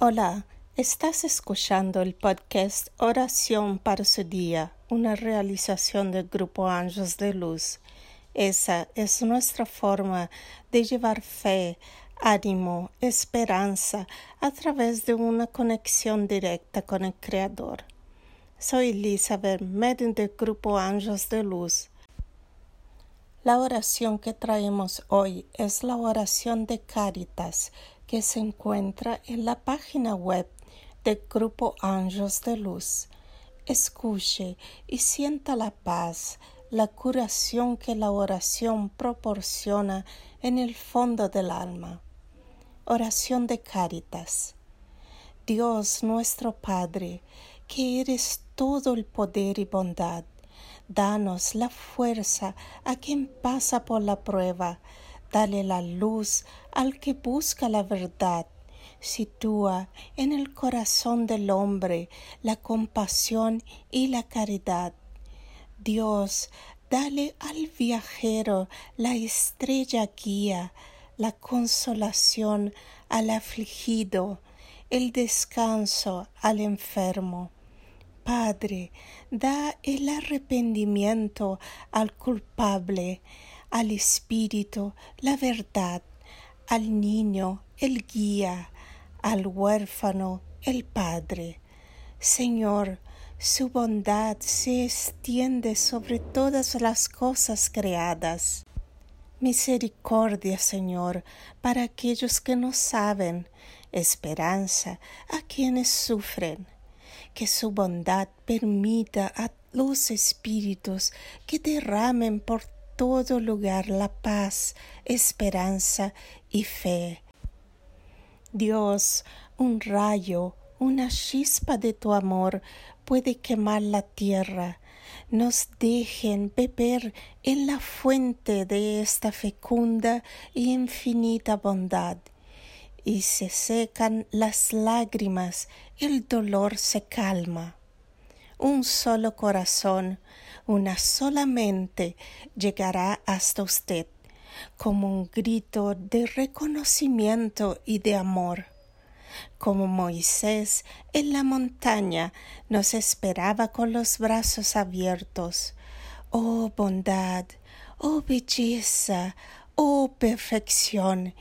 Hola, estás escuchando el podcast Oración para su día, una realización del Grupo Ángeles de Luz. Esa es nuestra forma de llevar fe, ánimo, esperanza a través de una conexión directa con el Creador. Soy Elizabeth, medio del Grupo Ángeles de Luz. La oración que traemos hoy es la oración de Caritas que se encuentra en la página web del Grupo Ángeles de Luz. Escuche y sienta la paz, la curación que la oración proporciona en el fondo del alma. Oración de Cáritas. Dios nuestro Padre, que eres todo el poder y bondad, danos la fuerza a quien pasa por la prueba, Dale la luz al que busca la verdad. Sitúa en el corazón del hombre la compasión y la caridad. Dios, dale al viajero la estrella guía, la consolación al afligido, el descanso al enfermo. Padre, da el arrepentimiento al culpable, al espíritu la verdad, al niño el guía, al huérfano el padre. Señor, su bondad se extiende sobre todas las cosas creadas. Misericordia, Señor, para aquellos que no saben, esperanza a quienes sufren. Que su bondad permita a los espíritus que derramen por todo lugar la paz, esperanza y fe. Dios, un rayo, una chispa de tu amor puede quemar la tierra. Nos dejen beber en la fuente de esta fecunda y infinita bondad. Y se secan las lágrimas, el dolor se calma. Un solo corazón, una sola mente llegará hasta usted como un grito de reconocimiento y de amor. Como Moisés en la montaña nos esperaba con los brazos abiertos. Oh bondad, oh belleza, oh perfección,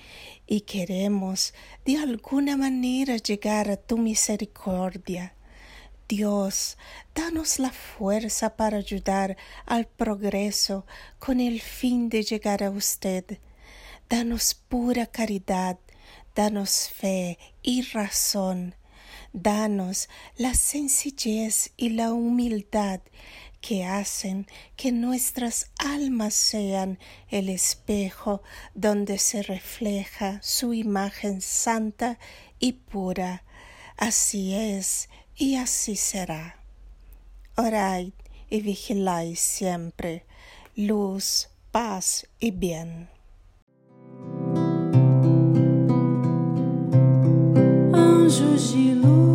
y queremos de alguna manera llegar a tu misericordia. Dios, danos la fuerza para ayudar al progreso con el fin de llegar a usted. Danos pura caridad, danos fe y razón. Danos la sencillez y la humildad que hacen que nuestras almas sean el espejo donde se refleja su imagen santa y pura. Así es y así será. Orad y vigiláis siempre, luz, paz y bien. Anjos de